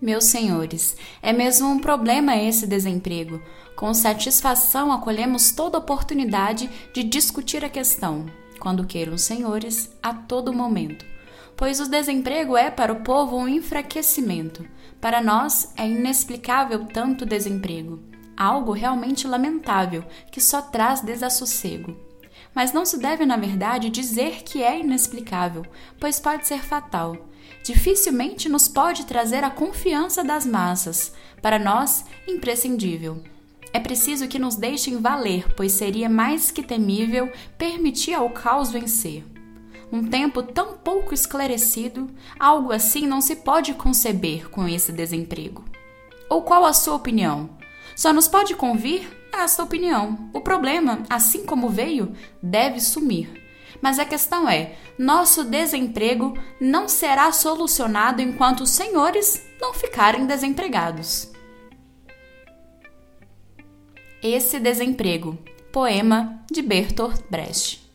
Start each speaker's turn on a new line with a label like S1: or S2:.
S1: Meus senhores, é mesmo um problema esse desemprego. Com satisfação acolhemos toda oportunidade de discutir a questão, quando queiram senhores, a todo momento. Pois o desemprego é para o povo um enfraquecimento. Para nós é inexplicável tanto desemprego, algo realmente lamentável que só traz desassossego. Mas não se deve, na verdade, dizer que é inexplicável, pois pode ser fatal. Dificilmente nos pode trazer a confiança das massas, para nós, imprescindível. É preciso que nos deixem valer, pois seria mais que temível permitir ao caos vencer. Um tempo tão pouco esclarecido, algo assim não se pode conceber com esse desemprego. Ou qual a sua opinião? Só nos pode convir esta opinião. O problema, assim como veio, deve sumir. Mas a questão é: nosso desemprego não será solucionado enquanto os senhores não ficarem desempregados. Esse desemprego. Poema de Bertolt Brecht.